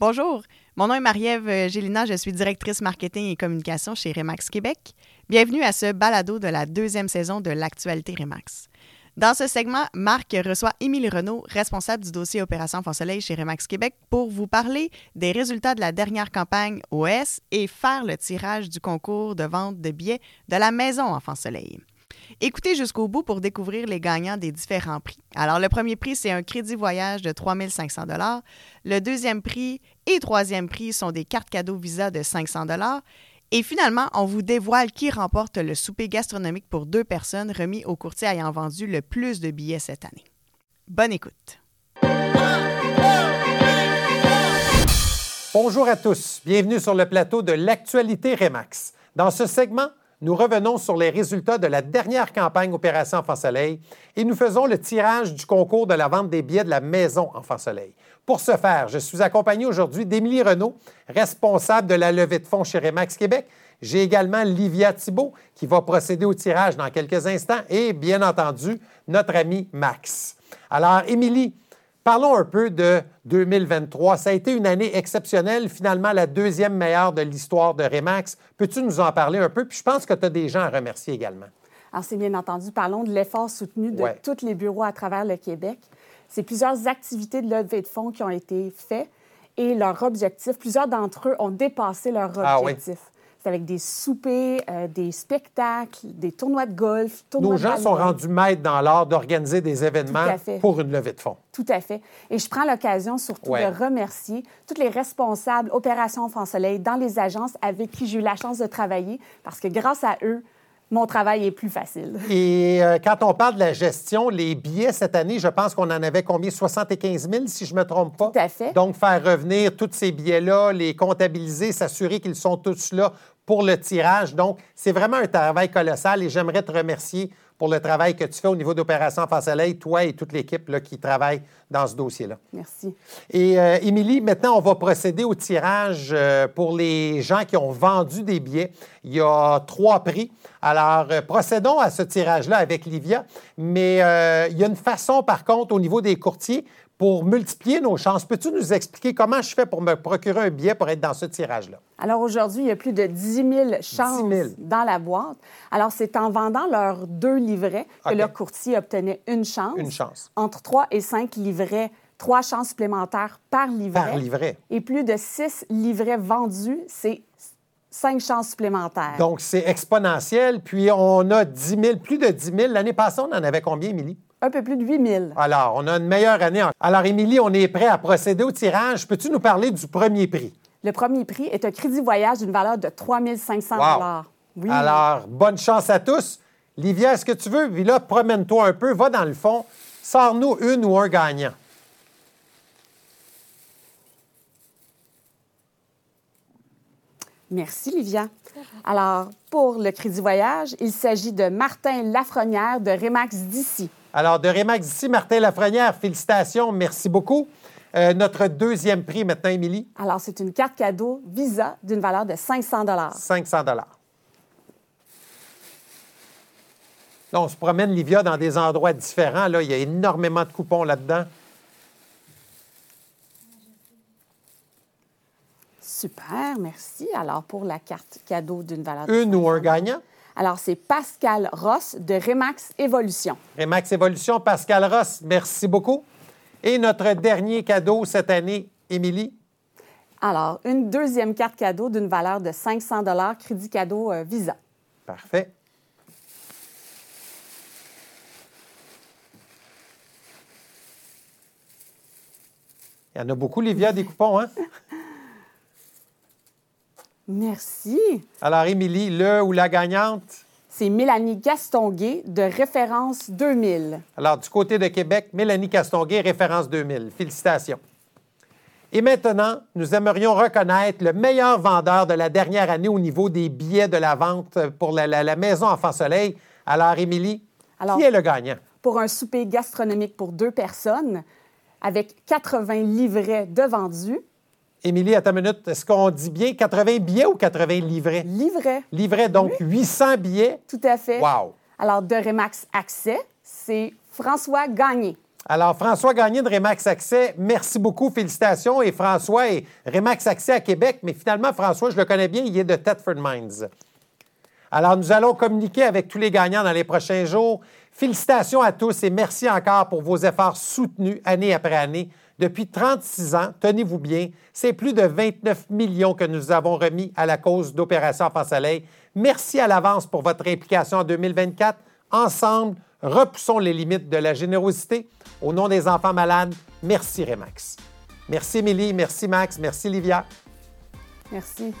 Bonjour, mon nom est Marie-Ève Gélina, je suis directrice marketing et communication chez Remax Québec. Bienvenue à ce balado de la deuxième saison de l'actualité Remax. Dans ce segment, Marc reçoit Émilie Renault, responsable du dossier Opération Enfant Soleil chez Remax Québec, pour vous parler des résultats de la dernière campagne OS et faire le tirage du concours de vente de billets de la Maison Enfant Soleil. Écoutez jusqu'au bout pour découvrir les gagnants des différents prix. Alors, le premier prix, c'est un crédit voyage de 3 500 Le deuxième prix et troisième prix sont des cartes cadeaux Visa de 500 et finalement, on vous dévoile qui remporte le souper gastronomique pour deux personnes remis au courtier ayant vendu le plus de billets cette année. Bonne écoute. Bonjour à tous. Bienvenue sur le plateau de l'actualité Remax. Dans ce segment, nous revenons sur les résultats de la dernière campagne Opération Enfant Soleil et nous faisons le tirage du concours de la vente des billets de la Maison Enfant Soleil. Pour ce faire, je suis accompagné aujourd'hui d'Émilie Renault, responsable de la levée de fonds chez Remax Québec. J'ai également Livia Thibault qui va procéder au tirage dans quelques instants et bien entendu notre ami Max. Alors, Émilie, Parlons un peu de 2023. Ça a été une année exceptionnelle, finalement la deuxième meilleure de l'histoire de Remax. Peux-tu nous en parler un peu? Puis je pense que tu as des gens à remercier également. Alors, c'est bien entendu, parlons de l'effort soutenu de tous les bureaux à travers le Québec. C'est plusieurs activités de levée de fonds qui ont été faites et leur objectif, plusieurs d'entre eux ont dépassé leur ah objectif avec des soupers, euh, des spectacles, des tournois de golf. Tournois Nos gens sont rendus maîtres dans l'art d'organiser des événements pour une levée de fonds. Tout à fait. Et je prends l'occasion surtout de remercier tous les responsables Opération Enfant Soleil dans les agences avec qui j'ai eu la chance de travailler parce que grâce à eux, mon travail est plus facile. Et euh, quand on parle de la gestion, les billets cette année, je pense qu'on en avait combien? 75 000, si je ne me trompe pas. Tout à fait. Donc, faire revenir tous ces billets-là, les comptabiliser, s'assurer qu'ils sont tous là pour le tirage. Donc, c'est vraiment un travail colossal et j'aimerais te remercier pour le travail que tu fais au niveau d'Opération Face Soleil, toi et toute l'équipe qui travaille dans ce dossier-là. Merci. Et euh, Émilie, maintenant, on va procéder au tirage euh, pour les gens qui ont vendu des billets. Il y a trois prix. Alors, euh, procédons à ce tirage-là avec Livia. Mais il y a une façon, par contre, au niveau des courtiers, pour multiplier nos chances. Peux-tu nous expliquer comment je fais pour me procurer un billet pour être dans ce tirage-là? Alors aujourd'hui, il y a plus de 10 000 chances dans la boîte. Alors c'est en vendant leurs deux livrets que le courtier obtenait une chance. Une chance. Entre trois et cinq livrets, trois chances supplémentaires par livret. Par livret. Et plus de six livrets vendus, c'est cinq chances supplémentaires. Donc, c'est exponentiel. Puis, on a 10 000, plus de 10 000. L'année passée, on en avait combien, Émilie? Un peu plus de 8 000. Alors, on a une meilleure année. Alors, Émilie, on est prêt à procéder au tirage. Peux-tu nous parler du premier prix? Le premier prix est un crédit voyage d'une valeur de 3 500 oui. Alors, bonne chance à tous. Livia, est-ce que tu veux? Là, promène-toi un peu, va dans le fond, sors-nous une ou un gagnant. Merci, Livia. Alors, pour le crédit voyage, il s'agit de Martin Lafrenière de Remax d'ici. Alors, de Remax d'ici, Martin Lafrenière, félicitations, merci beaucoup. Euh, notre deuxième prix maintenant, Émilie? Alors, c'est une carte cadeau Visa d'une valeur de 500 500 Là, on se promène, Livia, dans des endroits différents. Là, il y a énormément de coupons là-dedans. Super, merci. Alors, pour la carte cadeau d'une valeur de Une ou un gagnant? Alors, c'est Pascal Ross de Remax Évolution. Remax Évolution, Pascal Ross, merci beaucoup. Et notre dernier cadeau cette année, Émilie? Alors, une deuxième carte cadeau d'une valeur de 500 crédit cadeau euh, Visa. Parfait. Il y en a beaucoup, Livia, des coupons, hein? Merci. Alors, Émilie, le ou la gagnante? C'est Mélanie Gastonguay de Référence 2000. Alors, du côté de Québec, Mélanie Gastonguay, Référence 2000. Félicitations. Et maintenant, nous aimerions reconnaître le meilleur vendeur de la dernière année au niveau des billets de la vente pour la, Maison Enfant Soleil. Alors, Émilie, qui est le gagnant? Pour un souper gastronomique pour deux personnes, avec 80 livrets de vendus, Émilie, à ta minute, est-ce qu'on dit bien 80 billets ou 80 livrets? Livrets. Livrets, donc 800 billets. Tout à fait. Wow. Alors, de Remax Accès, c'est François Gagné. Alors, François Gagné de Remax Accès, merci beaucoup, félicitations. Et François est Remax Accès à Québec, mais finalement, François, je le connais bien, il est de Thetford Mines. Alors, nous allons communiquer avec tous les gagnants dans les prochains jours. Félicitations à tous et merci encore pour vos efforts soutenus année après année. Depuis 36 ans, tenez-vous bien, c'est plus de 29 millions que nous avons remis à la cause d'Opération Enfant Soleil. Merci à l'avance pour votre implication en 2024. Ensemble, repoussons les limites de la générosité. Au nom des enfants malades, merci Remax. Merci Émilie, merci Max, merci Livia. Merci.